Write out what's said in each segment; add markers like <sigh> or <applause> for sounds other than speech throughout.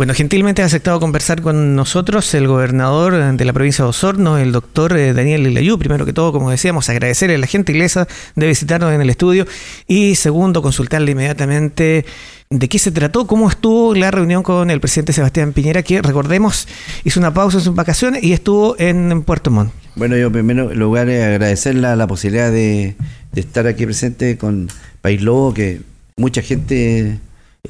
Bueno, gentilmente ha aceptado conversar con nosotros el gobernador de la provincia de Osorno, el doctor eh, Daniel Lilayú. Primero que todo, como decíamos, agradecerle a la gentileza de visitarnos en el estudio y segundo, consultarle inmediatamente de qué se trató, cómo estuvo la reunión con el presidente Sebastián Piñera, que recordemos hizo una pausa en sus vacaciones y estuvo en Puerto Montt. Bueno, yo en primer lugar agradecer la, posibilidad de, estar aquí presente con País Lobo, que mucha gente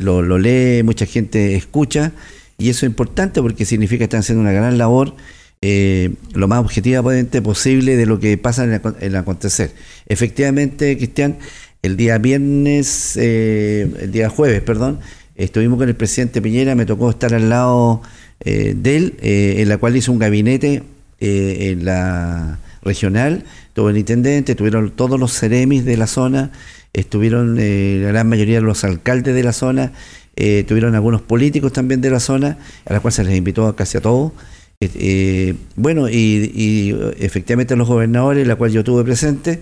lo, lee, mucha gente escucha, y eso es importante porque significa que están haciendo una gran labor, eh, lo más objetivamente posible de lo que pasa en el, acontecer. Efectivamente, Cristian, el día viernes, eh, el día jueves, perdón, estuvimos con el presidente Piñera, me tocó estar al lado eh, de él, en la cual hizo un gabinete en la regional, tuvo el intendente, tuvieron todos los ceremis de la zona, estuvieron eh, la gran mayoría de los alcaldes de la zona, eh, tuvieron algunos políticos también de la zona, a la cual se les invitó casi a todos. Eh, bueno, y, efectivamente los gobernadores, la cual yo tuve presente,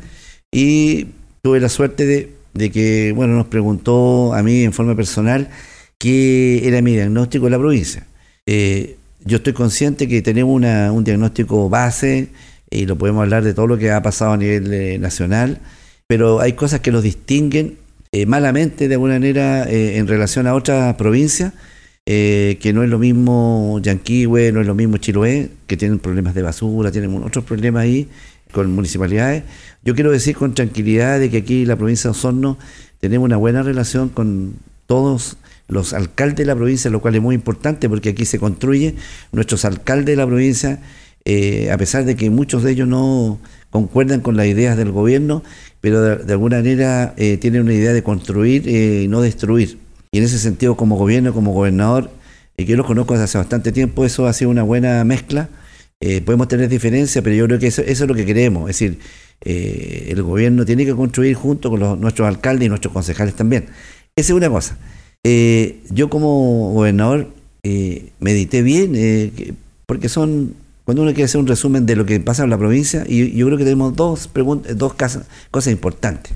y tuve la suerte de, de, que, bueno, nos preguntó a mí en forma personal qué era mi diagnóstico de la provincia. yo estoy consciente que tenemos una, un diagnóstico base y lo podemos hablar de todo lo que ha pasado a nivel nacional pero hay cosas que los distinguen eh, malamente de alguna manera eh, en relación a otras provincias, eh, que no es lo mismo Yanquihue, no es lo mismo Chiloé, que tienen problemas de basura, tienen otros problemas ahí con municipalidades. Yo quiero decir con tranquilidad de que aquí en la provincia de Osorno tenemos una buena relación con todos los alcaldes de la provincia, lo cual es muy importante porque aquí se construye nuestros alcaldes de la provincia, a pesar de que muchos de ellos no concuerdan con las ideas del gobierno, pero de, alguna manera eh, tiene una idea de construir eh, y no destruir. Y en ese sentido, como gobierno, como gobernador, y que yo lo conozco desde hace bastante tiempo, eso ha sido una buena mezcla. Eh, podemos tener diferencias, pero yo creo que eso, es lo que queremos. Es decir, el gobierno tiene que construir junto con los, nuestros alcaldes y nuestros concejales también. Esa es una cosa. yo como gobernador medité bien, porque son cuando uno quiere hacer un resumen de lo que pasa en la provincia, y yo creo que tenemos dos, dos cosas importantes.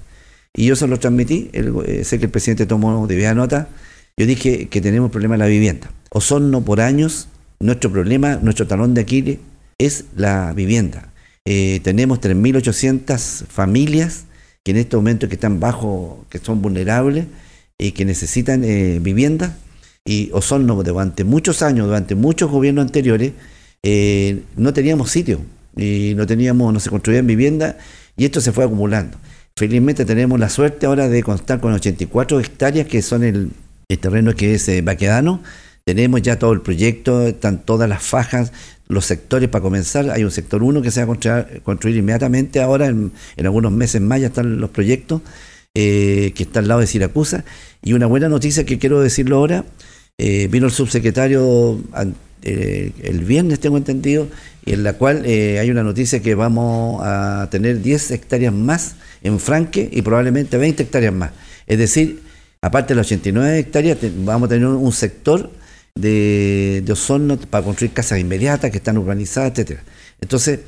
Y yo se lo transmití, eh, sé que el presidente tomó de nota, yo dije que tenemos problema en la vivienda. Osorno por años, nuestro problema, nuestro talón de Aquiles es la vivienda. Eh, tenemos 3.800 familias que en este momento que están bajo, que son vulnerables y que necesitan eh, vivienda. Y Osorno durante muchos años, durante muchos gobiernos anteriores, eh, no teníamos sitio y no teníamos, no se construían viviendas y esto se fue acumulando. Felizmente tenemos la suerte ahora de contar con 84 hectáreas que son el, terreno que es eh. Tenemos ya todo el proyecto, están todas las fajas, los sectores para comenzar. Hay un sector 1 que se va a construir, inmediatamente ahora, en, algunos meses más ya están los proyectos, eh, que está al lado de Siracusa. Y una buena noticia que quiero decirlo ahora, vino el subsecretario eh, el viernes, tengo entendido, y en la cual eh, hay una noticia que vamos a tener 10 hectáreas más en Franque y probablemente 20 hectáreas más. Es decir, aparte de las 89 hectáreas, vamos a tener un sector de, de ozono para construir casas inmediatas que están urbanizadas, etcétera. Entonces,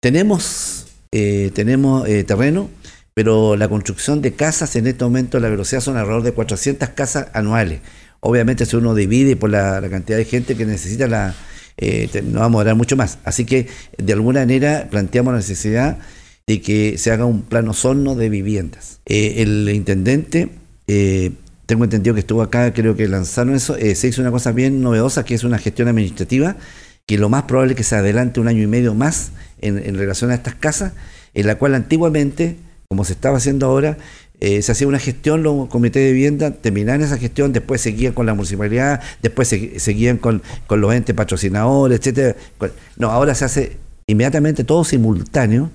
tenemos, eh, tenemos terreno, pero la construcción de casas en este momento, la velocidad son alrededor de 400 casas anuales. Obviamente si uno divide por la, cantidad de gente que necesita la... Eh, no vamos a dar mucho más. Así que de alguna manera planteamos la necesidad de que se haga un plano sorno de viviendas. Eh, el intendente, eh, tengo entendido que estuvo acá, creo que lanzaron eso, se hizo una cosa bien novedosa que es una gestión administrativa, que lo más probable es que se adelante un año y medio más en relación a estas casas, en la cual antiguamente, como se estaba haciendo ahora, eh, se hacía una gestión, los comités de vivienda terminaban esa gestión, después seguían con la municipalidad, después seguían con, los entes patrocinadores, etcétera. No, ahora se hace inmediatamente todo simultáneo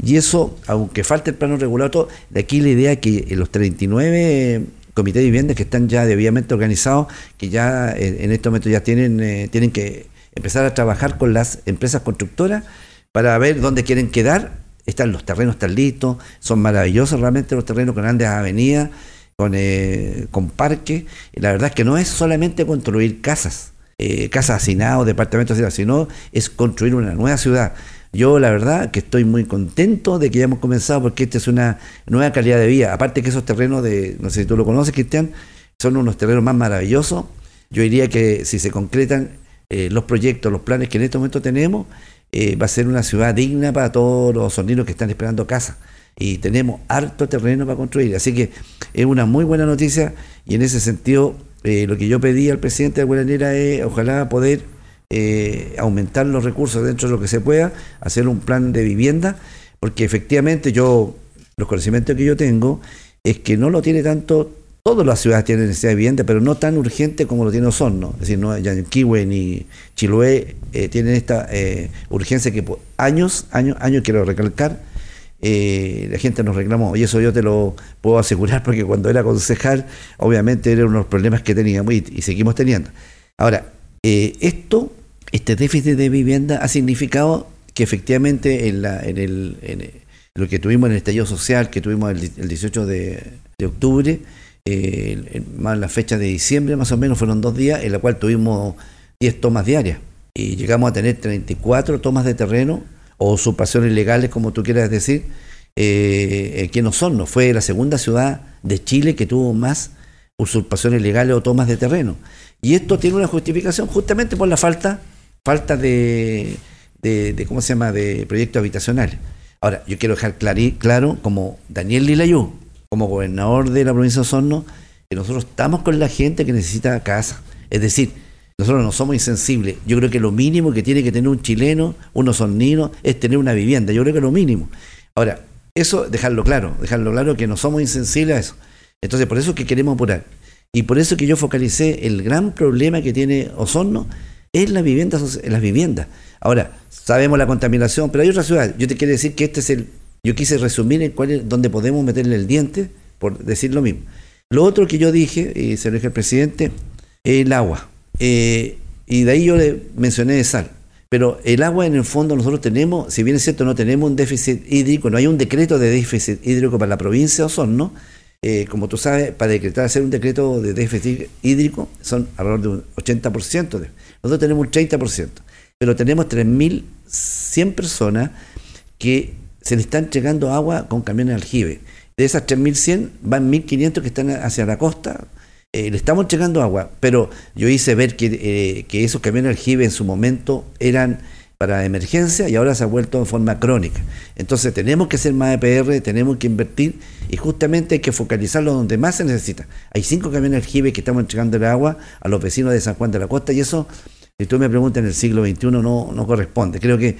y eso, aunque falte el plano regulado, de aquí la idea es que los 39 comités de vivienda que están ya debidamente organizados, que ya en este momento ya tienen, eh, tienen que empezar a trabajar con las empresas constructoras para ver dónde quieren quedar están los terrenos están listos, son maravillosos realmente los terrenos con grandes avenidas, con, eh, con parques. La verdad es que no es solamente construir casas, eh, casas hacinadas, departamentos hacinados, sino es construir una nueva ciudad. Yo la verdad que estoy muy contento de que hayamos comenzado porque esta es una nueva calidad de vida. Aparte que esos terrenos de, no sé si tú lo conoces, Cristian, son unos terrenos más maravillosos yo diría que si se concretan eh, los proyectos, los planes que en este momento tenemos, eh, va a ser una ciudad digna para todos los sorninos que están esperando casa. Y tenemos harto terreno para construir. Así que es una muy buena noticia y en ese sentido eh, lo que yo pedí al presidente de Guaranera es ojalá poder aumentar los recursos dentro de lo que se pueda, hacer un plan de vivienda, porque efectivamente yo, los conocimientos que yo tengo, es que no lo tiene tanto Todas las ciudades tienen necesidad de vivienda, pero no tan urgente como lo tiene Osorno. Es decir, no, Yanquihue ni Chiloé eh, tienen esta eh, urgencia que por años, años, años, quiero recalcar, eh, la gente nos reclamó. Y eso yo te lo puedo asegurar <laughs> porque cuando era concejal, obviamente eran unos problemas que teníamos y, seguimos teniendo. Ahora, esto, este déficit de vivienda ha significado que efectivamente en, la, en, el, en lo que tuvimos en el estallido social, que tuvimos el, 18 de, de octubre, eh, la fecha de diciembre más o menos fueron dos días en la cual tuvimos 10 tomas diarias y llegamos a tener 34 tomas de terreno o usurpaciones ilegales como tú quieras decir eh, que no son, no fue la segunda ciudad de Chile que tuvo más usurpaciones ilegales o tomas de terreno y esto tiene una justificación justamente por la falta falta de, de, ¿cómo se llama?, de proyectos habitacionales. Ahora, yo quiero dejar claro, como Daniel Lilayú, como gobernador de la provincia de Osorno, que nosotros estamos con la gente que necesita casa. Es decir, nosotros no somos insensibles. Yo creo que lo mínimo que tiene que tener un chileno, un osornino, es tener una vivienda. Yo creo que lo mínimo. Ahora, eso, dejarlo claro, dejarlo claro que no somos insensibles a eso. Entonces, por eso es que queremos apurar. Y por eso que yo focalicé el gran problema que tiene Osorno es la vivienda, las viviendas. Ahora, sabemos la contaminación, pero hay otra ciudad. Yo te quiero decir que este es el yo quise resumir en cuál es, dónde podemos meterle el diente, por decir lo mismo. Lo otro que yo dije, y se lo dije al presidente, es el agua. Eh, y de ahí yo le mencioné de sal. Pero el agua en el fondo nosotros tenemos, si bien es cierto, no tenemos un déficit hídrico, no hay un decreto de déficit hídrico para la provincia de Osorno. Eh, como tú sabes, para decretar hacer un decreto de déficit hídrico son alrededor de un 80%. De, nosotros tenemos un 30%, pero tenemos 3.100 personas que se le está entregando agua con camiones aljibe. De esas 3.100 van 1.500 que están hacia la costa. Eh, le estamos entregando agua, pero yo hice ver que, eh, que esos camiones aljibe en su momento eran para emergencia y ahora se ha vuelto en forma crónica. Entonces tenemos que ser más EPR, tenemos que invertir y justamente hay que focalizarlo donde más se necesita. Hay cinco camiones aljibe que estamos entregando el agua a los vecinos de San Juan de la Costa y eso, si tú me preguntas en el siglo XXI, no, no corresponde. Creo que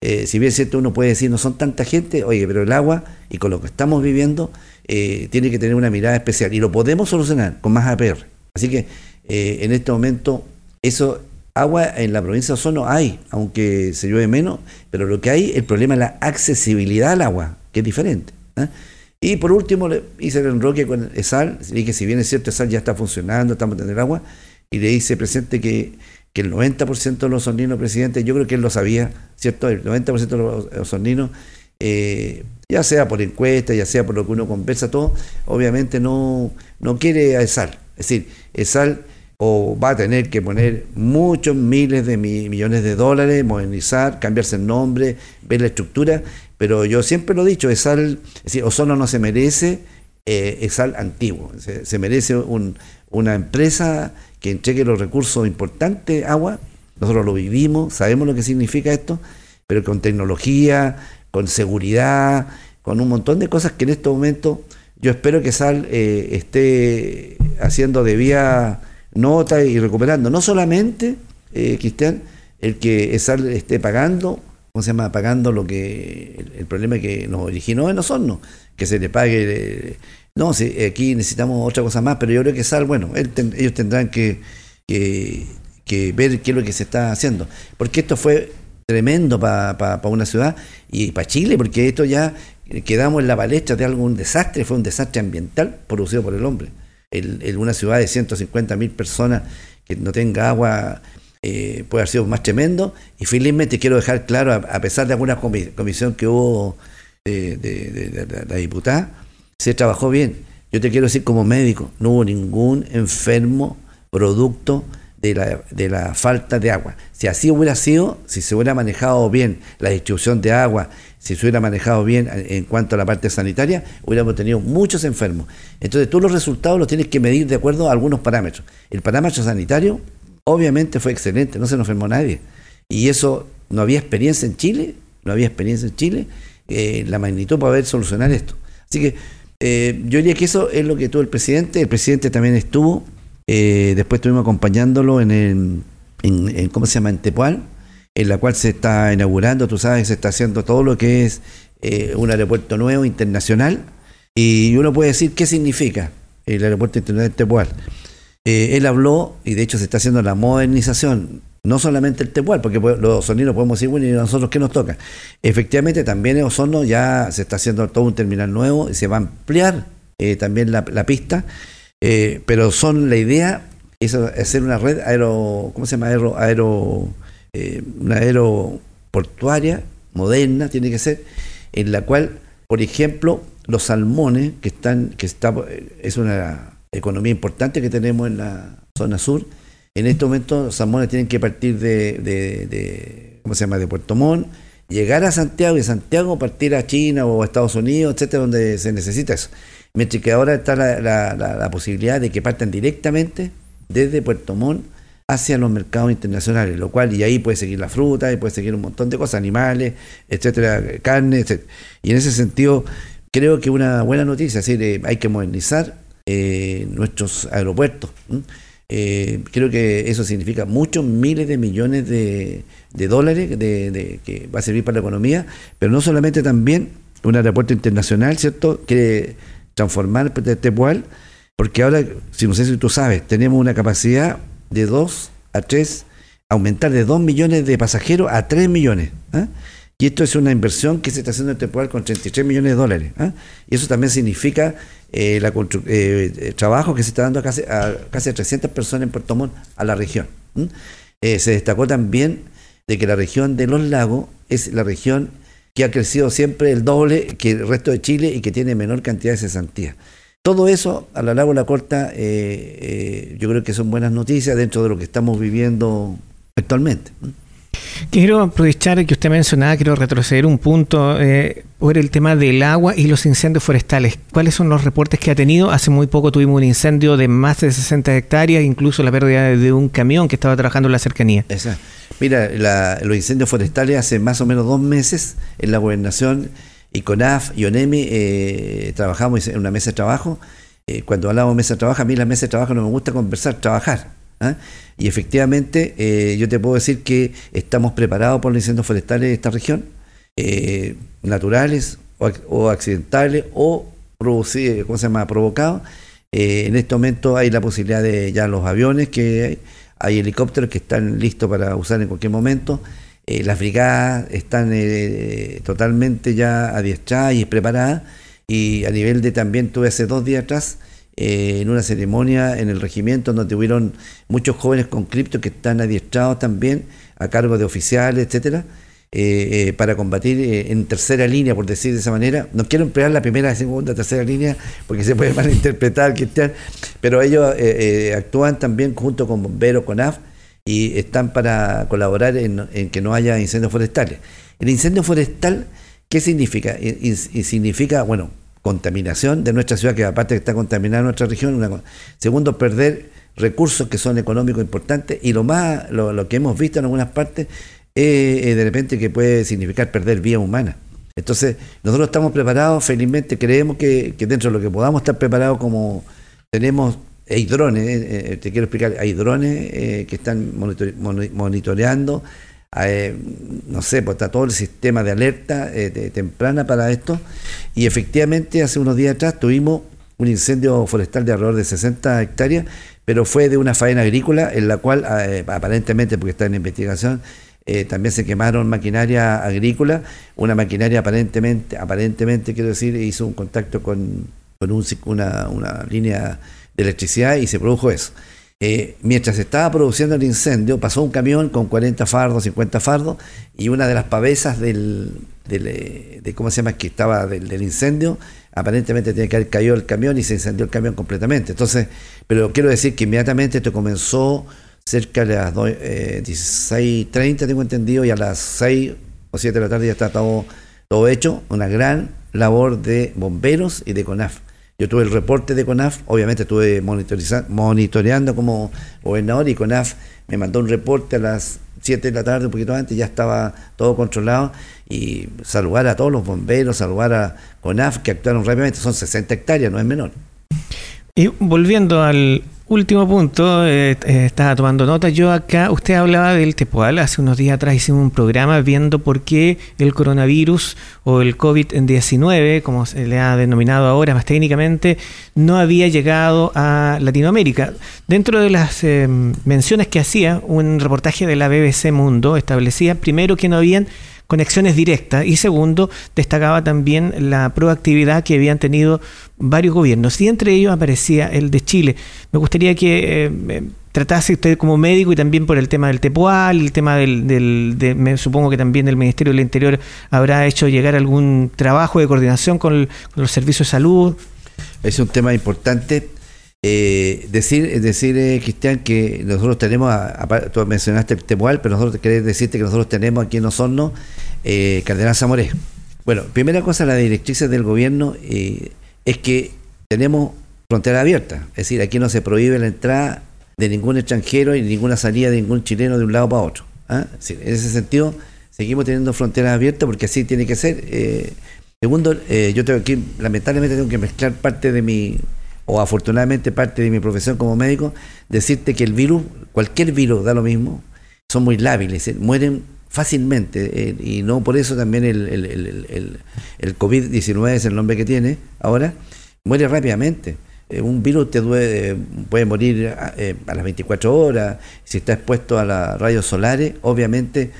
eh, si bien es cierto, uno puede decir, no son tanta gente, oye, pero el agua y con lo que estamos viviendo eh, tiene que tener una mirada especial y lo podemos solucionar con más APR. Así que eh, en este momento, eso, agua en la provincia de Osorno hay, aunque se llueve menos, pero lo que hay, el problema es la accesibilidad al agua, que es diferente. Y por último, le hice el enroque con ESAL, dije, si bien es cierto, ESAL ya está funcionando, estamos teniendo agua, y le hice presente que que el 90% de los sorninos, presidente, yo creo que él lo sabía, ¿cierto? El 90% de los sorninos, eh, ya sea por encuesta, ya sea por lo que uno conversa, todo, obviamente no, no quiere a ESAL. Es decir, ESAL o va a tener que poner muchos miles de millones de dólares, modernizar, cambiarse el nombre, ver la estructura, pero yo siempre lo he dicho, ESAL, es decir, Osorno no se merece eh, ESAL antiguo, se, merece una empresa que entregue los recursos importantes, agua, nosotros lo vivimos, sabemos lo que significa esto, pero con tecnología, con seguridad, con un montón de cosas que en este momento yo espero que SAL eh, esté haciendo de vía nota y recuperando. No solamente, eh, Cristian, el que SAL esté pagando, ¿cómo se llama? Pagando lo que el, problema que nos originó en Osorno, que se le pague no, sí, aquí necesitamos otra cosa más, pero yo creo que Sal, bueno, ellos tendrán que, ver qué es lo que se está haciendo. Porque esto fue tremendo para una ciudad y para Chile, porque esto ya quedamos en la palestra de algún desastre, fue un desastre ambiental producido por el hombre. En una ciudad de 150 mil personas que no tenga agua eh, puede haber sido más tremendo. Y felizmente quiero dejar claro, a, pesar de alguna comisión que hubo de la diputada, se trabajó bien. Yo te quiero decir como médico, no hubo ningún enfermo producto de la, de la falta de agua. Si así hubiera sido, si se hubiera manejado bien la distribución de agua, si se hubiera manejado bien en cuanto a la parte sanitaria, hubiéramos tenido muchos enfermos. Entonces tú los resultados los tienes que medir de acuerdo a algunos parámetros. El parámetro sanitario obviamente fue excelente, no se nos enfermó nadie. Y eso, no había experiencia en Chile, no había experiencia en Chile, eh, la magnitud para poder solucionar esto. Así que eh, yo diría que eso es lo que tuvo el presidente. El presidente también estuvo, eh, después estuvimos acompañándolo en, el, en, ¿cómo se llama?, en Tepual, en la cual se está inaugurando, tú sabes, se está haciendo todo lo que es un aeropuerto nuevo, internacional. Y uno puede decir, ¿qué significa el aeropuerto internacional de Tepual? él habló, y de hecho se está haciendo la modernización no solamente el Tepual, porque los sonidos podemos decir, bueno, ¿y nosotros qué nos toca? Efectivamente, también en Osorno ya se está haciendo todo un terminal nuevo y se va a ampliar eh, también la, pista, eh, pero son la idea es hacer una red aero, ¿cómo se llama? Aero, aero eh, una aeroportuaria moderna, tiene que ser, en la cual, por ejemplo, los salmones, que están, que está, es una economía importante que tenemos en la zona sur, en este momento los salmones tienen que partir de, ¿cómo se llama?, de Puerto Montt, llegar a Santiago y Santiago partir a China o a Estados Unidos, etcétera, donde se necesita eso. Mientras que ahora está la, posibilidad de que partan directamente desde Puerto Montt hacia los mercados internacionales, lo cual, y ahí puede seguir la fruta, y puede seguir un montón de cosas, animales, etcétera, carne, etcétera. Y en ese sentido, creo que una buena noticia, es decir, hay que modernizar eh, nuestros aeropuertos. Eh, creo que eso significa muchos miles de millones de, dólares que va a servir para la economía, pero no solamente también un aeropuerto internacional, ¿cierto? Quiere transformar Tepual, porque ahora, si no sé si tú sabes, tenemos una capacidad de 2 a 3, aumentar de 2 millones de pasajeros a 3 millones. ¿ah? Y esto es una inversión que se está haciendo en Tepual con 33 millones de dólares. ¿ah? Y eso también significa eh, la eh, trabajo que se está dando a casi, a casi 300 personas en Puerto Montt a la región. Eh, se destacó también de que la región de los lagos es la región que ha crecido siempre el doble que el resto de Chile y que tiene menor cantidad de cesantía. Todo eso, a la larga o la corta, yo creo que son buenas noticias dentro de lo que estamos viviendo actualmente. Quiero aprovechar que usted mencionaba, quiero retroceder un punto eh, por el tema del agua y los incendios forestales. ¿Cuáles son los reportes que ha tenido? Hace muy poco tuvimos un incendio de más de 60 hectáreas, incluso la pérdida de un camión que estaba trabajando en la cercanía. Exacto. Mira, los incendios forestales hace más o menos dos meses en la gobernación y con AF y ONEMI eh, trabajamos en una mesa de trabajo. Eh, cuando hablamos de mesa de trabajo, a mí la mesa de trabajo no me gusta conversar, trabajar. ¿Ah? Y efectivamente, eh, yo te puedo decir que estamos preparados por los incendios forestales de esta región, eh, naturales o, accidentales o producidos, ¿cómo se llama? provocados. Eh, en este momento hay la posibilidad de ya los aviones, que hay, hay helicópteros que están listos para usar en cualquier momento. las brigadas están totalmente ya adiestradas y preparadas. Y a nivel de también tuve hace dos días atrás eh, en una ceremonia en el regimiento donde tuvieron muchos jóvenes con cripto que están adiestrados también a cargo de oficiales, etcétera, eh, eh, para combatir en tercera línea, por decir de esa manera. No quiero emplear la primera, segunda, tercera línea porque se puede <laughs> malinterpretar, Cristian, pero ellos actúan también junto con bomberos, con AF, y están para colaborar en, que no haya incendios forestales. El incendio forestal, ¿qué significa? y significa, bueno, contaminación de nuestra ciudad, que aparte está contaminada nuestra región. segundo, perder recursos que son económicos importantes. Y lo más, lo, que hemos visto en algunas partes, es de repente que puede significar perder vida humana. Entonces, nosotros estamos preparados, felizmente creemos que, dentro de lo que podamos estar preparados como tenemos, hay drones, eh, eh, te quiero explicar, hay drones eh, que están monitoreando eh, no sé, pues está todo el sistema de alerta eh, temprana para esto. Y efectivamente, hace unos días atrás tuvimos un incendio forestal de alrededor de 60 hectáreas, pero fue de una faena agrícola en la cual, eh, aparentemente, porque está en investigación, también se quemaron maquinaria agrícola, una maquinaria aparentemente, aparentemente quiero decir, hizo un contacto con, una, una línea de electricidad y se produjo eso. Eh, mientras estaba produciendo el incendio, pasó un camión con 40 fardos, 50 fardos, y una de las pavesas del, eh, de cómo se llama que estaba del, incendio, aparentemente tiene que haber caído el camión y se incendió el camión completamente. Entonces, pero quiero decir que inmediatamente esto comenzó, cerca de las 16.30, tengo entendido, y a las 6 o 7 de la tarde ya está todo hecho. Una gran labor de bomberos y de CONAF. Yo tuve el reporte de CONAF, obviamente estuve monitoreando como gobernador y CONAF me mandó un reporte a las 7 de la tarde, un poquito antes, ya estaba todo controlado y saludar a todos los bomberos, saludar a CONAF que actuaron rápidamente, son 60 hectáreas, no es menor. Y volviendo al último punto, eh, eh, estaba tomando nota yo acá, usted hablaba del Tepual, hace unos días atrás hicimos un programa viendo por qué el coronavirus o el COVID-19, como se le ha denominado ahora más técnicamente, no había llegado a Latinoamérica. Dentro de las eh, menciones que hacía, un reportaje de la BBC Mundo establecía primero que no habían conexiones directas y segundo, destacaba también la proactividad que habían tenido varios gobiernos y entre ellos aparecía el de Chile. Me gustaría que eh, tratase usted como médico y también por el tema del Tepual, el tema del, del me supongo que también el Ministerio del Interior habrá hecho llegar algún trabajo de coordinación con, los servicios de salud. Es un tema importante. Eh, decir, decir eh, Cristian, que nosotros tenemos, tú mencionaste el Tepual, pero nosotros queremos decirte que nosotros tenemos aquí en Osorno eh, Cardenal Zamoré. Bueno, primera cosa, la directrices del gobierno eh, es que tenemos frontera abierta, es decir, aquí no se prohíbe la entrada de ningún extranjero y ninguna salida de ningún chileno de un lado para otro. ¿ah? en ese sentido, seguimos teniendo fronteras abiertas porque así tiene que ser. Eh, segundo, yo tengo que, lamentablemente tengo que mezclar parte de mi, o afortunadamente parte de mi profesión como médico, decirte que el virus, cualquier virus da lo mismo, son muy lábiles, mueren fácilmente, eh, y no por eso también el, el, el, COVID-19 es el nombre que tiene ahora, muere rápidamente. Eh, un virus te puede morir eh, a, las 24 horas, si está expuesto a las rayos solares, obviamente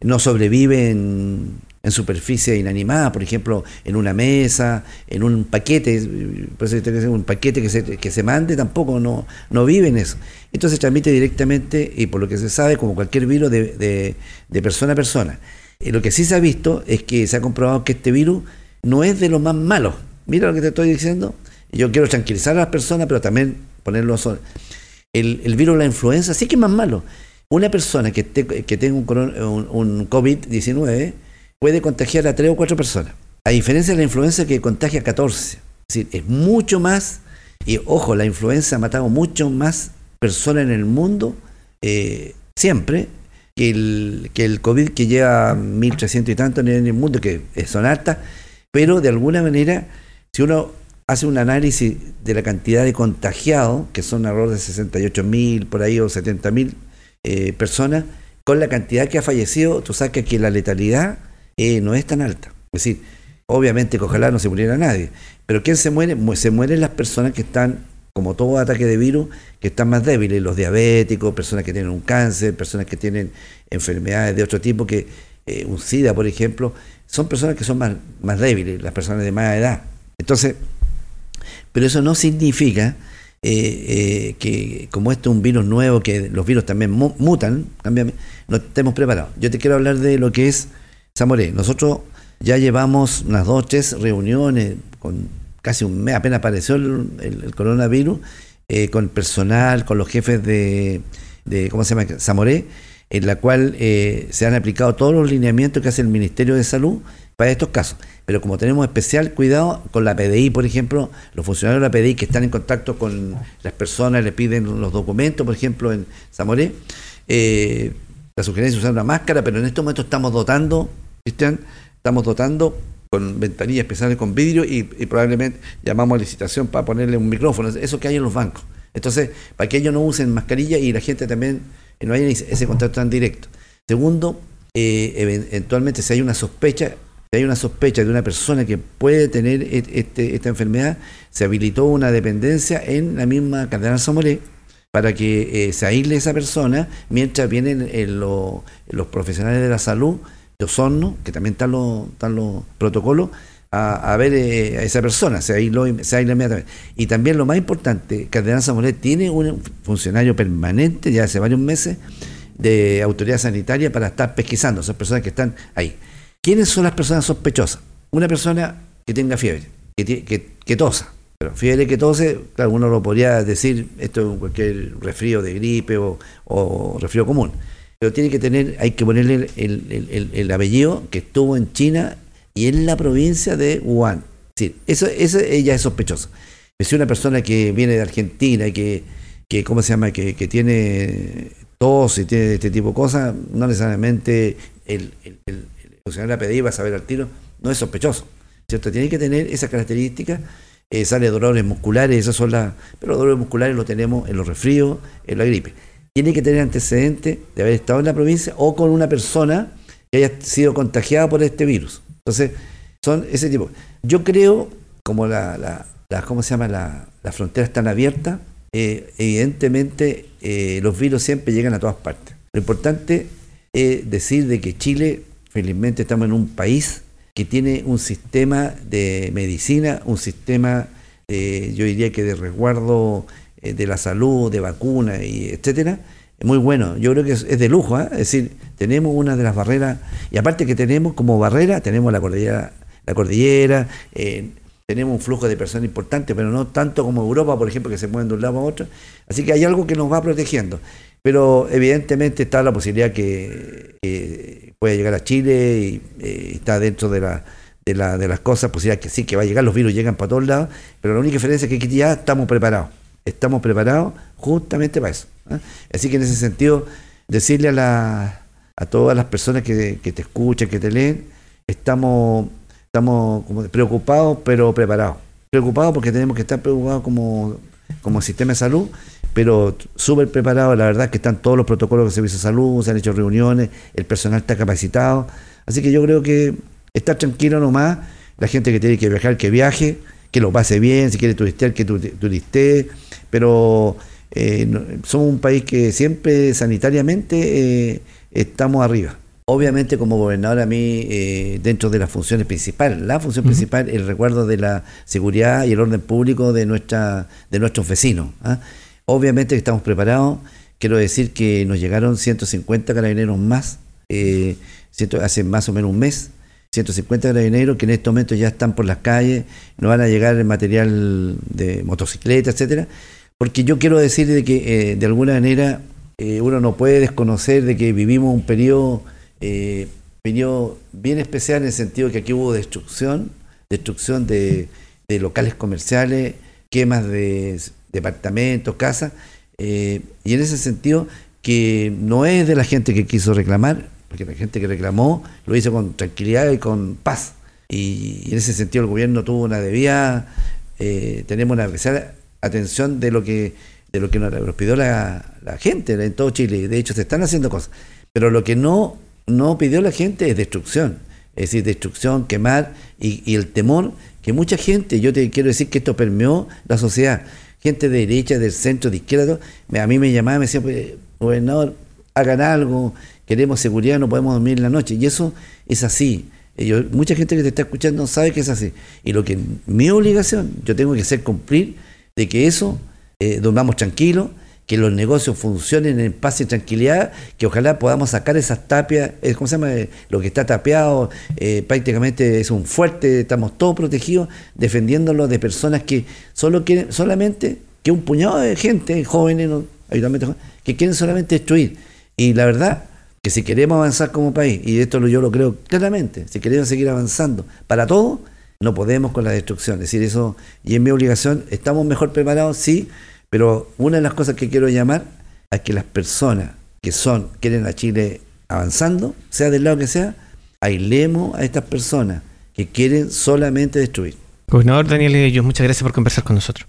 no sobrevive en, en superficie inanimada, por ejemplo, en una mesa, en un paquete, por eso que un paquete que se, que se mande, tampoco no, no vive en eso. Entonces se transmite directamente, y por lo que se sabe, como cualquier virus, de, de, persona a persona. Y lo que sí se ha visto es que se ha comprobado que este virus no es de los más malos. Mira lo que te estoy diciendo. Yo quiero tranquilizar a las personas, pero también ponerlo sobre. El, el virus de la influenza sí que es más malo. Una persona que, que tenga un, un COVID-19 puede contagiar a tres o cuatro personas. A diferencia de la influenza que contagia a 14. Es decir, es mucho más, y ojo, la influenza ha matado mucho más personas en el mundo eh, siempre que el, que el COVID que lleva 1.300 y tanto en el mundo, que son altas, pero de alguna manera, si uno hace un análisis de la cantidad de contagiados, que son alrededor de 68.000 por ahí o 70.000 eh, personas, con la cantidad que ha fallecido, tú sabes que la letalidad eh, no es tan alta. Es decir, obviamente que ojalá no se muriera nadie, pero ¿quién se muere? Se mueren las personas que están, como todo ataque de virus, que están más débiles, los diabéticos, personas que tienen un cáncer, personas que tienen enfermedades de otro tipo, que eh, un SIDA, por ejemplo, son personas que son más, más débiles, las personas de más edad. Entonces, pero eso no significa eh, que como esto es un virus nuevo, que los virus también mutan, no estemos preparados. Yo te quiero hablar de lo que es Zamoré, nosotros ya llevamos unas dos, tres reuniones, con casi un mes, apenas apareció el, coronavirus, eh, con personal, con los jefes de, ¿cómo se llama? Zamoré, en la cual eh, se han aplicado todos los lineamientos que hace el Ministerio de Salud para estos casos. Pero como tenemos especial cuidado con la PDI, por ejemplo, los funcionarios de la PDI que están en contacto con las personas, le piden los documentos, por ejemplo, en Zamoré, eh, la sugerencia es usar una máscara, pero en este momento estamos dotando Cristian, estamos dotando con ventanillas especiales con vidrio y, probablemente llamamos a licitación para ponerle un micrófono, eso que hay en los bancos. Entonces, para que ellos no usen mascarilla y la gente también no haya ese contacto tan directo. Segundo, eh, eventualmente si hay una sospecha, si hay una sospecha de una persona que puede tener este, esta enfermedad, se habilitó una dependencia en la misma Cardenal Somoré para que eh, se aísle esa persona mientras vienen eh, los profesionales de la salud de Osorno, que también están los, protocolos, a, ver eh, a esa persona, se aisló, se inmediatamente. Y también lo más importante, Cardenal Samuel tiene un funcionario permanente ya hace varios meses de autoridad sanitaria para estar pesquisando esas personas que están ahí. ¿Quiénes son las personas sospechosas? Una persona que tenga fiebre, que, tosa, Pero fíjate que tose, claro, uno lo podría decir, esto es cualquier resfrío de gripe o, o resfrío común. Pero tiene que tener, hay que ponerle el, el, apellido que estuvo en China y en la provincia de Wuhan. Sí, eso, eso ella es sospechoso. Si una persona que viene de Argentina y que, que ¿cómo se llama? Que, tiene tos y tiene este tipo de cosas, no necesariamente el, el, el, el va a saber al tiro, no es sospechoso. ¿Cierto? Tiene que tener esas características eh, sale dolores musculares, esas son las. Pero dolores musculares los tenemos en los resfríos, en la gripe. Tiene que tener antecedentes de haber estado en la provincia o con una persona que haya sido contagiada por este virus. Entonces, son ese tipo. Yo creo, como la, la, ¿cómo se llama? La, las fronteras están abiertas, eh, evidentemente eh, los virus siempre llegan a todas partes. Lo importante es decir de que Chile, felizmente estamos en un país que tiene un sistema de medicina, un sistema, yo diría que de resguardo eh, de la salud, de vacunas, y etcétera, muy bueno. Yo creo que es, de lujo, ¿eh? es decir, tenemos una de las barreras, y aparte que tenemos como barrera, tenemos la cordillera, la cordillera eh, tenemos un flujo de personas importante, pero no tanto como Europa, por ejemplo, que se mueven de un lado a otro. Así que hay algo que nos va protegiendo. Pero evidentemente está la posibilidad que, pueda llegar a Chile y eh, está dentro de, la, de, la, de las cosas, posibilidad que sí, que va a llegar, los virus llegan para todos lados, pero la única diferencia es que aquí ya estamos preparados. Estamos preparados justamente para eso. ¿eh? Así que en ese sentido, decirle a, la, a todas las personas que, que te escuchan, que te leen, estamos, estamos como preocupados, pero preparados. Preocupados porque tenemos que estar preocupados como, como sistema de salud, pero súper preparado, la verdad que están todos los protocolos de servicio de salud, se han hecho reuniones, el personal está capacitado, así que yo creo que estar tranquilo nomás, la gente que tiene que viajar, que viaje, que lo pase bien, si quiere turistear, que turiste, pero eh, somos un país que siempre sanitariamente eh, estamos arriba. Obviamente como gobernador a mí, eh, dentro de las funciones principales, la función principal, el recuerdo de la seguridad y el orden público de, nuestra, de nuestros vecinos. ¿ah? Obviamente que estamos preparados. Quiero decir que nos llegaron 150 carabineros más, hace más o menos un mes. 150 carabineros que en este momento ya están por las calles, nos van a llegar el material de motocicleta, etcétera. Porque yo quiero decir de que eh, de alguna manera eh, uno no puede desconocer de que vivimos un periodo, periodo bien especial en el sentido que aquí hubo destrucción, destrucción de, locales comerciales, quemas de departamentos, casas, eh, y en ese sentido que no es de la gente que quiso reclamar, porque la gente que reclamó lo hizo con tranquilidad y con paz. Y, en ese sentido el gobierno tuvo una debida, eh, tenemos una especial atención de lo que de lo que nos, pidió la, gente en todo Chile. De hecho, se están haciendo cosas. Pero lo que no, no pidió la gente es destrucción. Es decir, destrucción, quemar y, el temor que mucha gente, yo te quiero decir que esto permeó la sociedad gente de derecha, del centro, de izquierda, a mí me llamaba y me decía, pues, gobernador, hagan algo, queremos seguridad, no podemos dormir en la noche. Y eso es así. mucha gente que te está escuchando sabe que es así. Y lo que mi obligación, yo tengo que hacer cumplir de que eso eh, dormamos tranquilos, que los negocios funcionen en paz y tranquilidad, que ojalá podamos sacar esas tapias, eh, ¿cómo se llama? Eh, lo que está tapeado, eh, prácticamente es un fuerte, estamos todos protegidos, defendiéndolo de personas que solo quieren, solamente, que un puñado de gente, jóvenes, que quieren solamente destruir. Y la verdad, que si queremos avanzar como país, y esto yo lo creo claramente, si queremos seguir avanzando para todo, no podemos con la destrucción. Es decir, eso, y en mi obligación, ¿estamos mejor preparados? Sí pero una de las cosas que quiero llamar a que las personas que son, quieren a Chile avanzando, sea del lado que sea, aislemos a estas personas que quieren solamente destruir. Gobernador Daniel Ellos, muchas gracias por conversar con nosotros.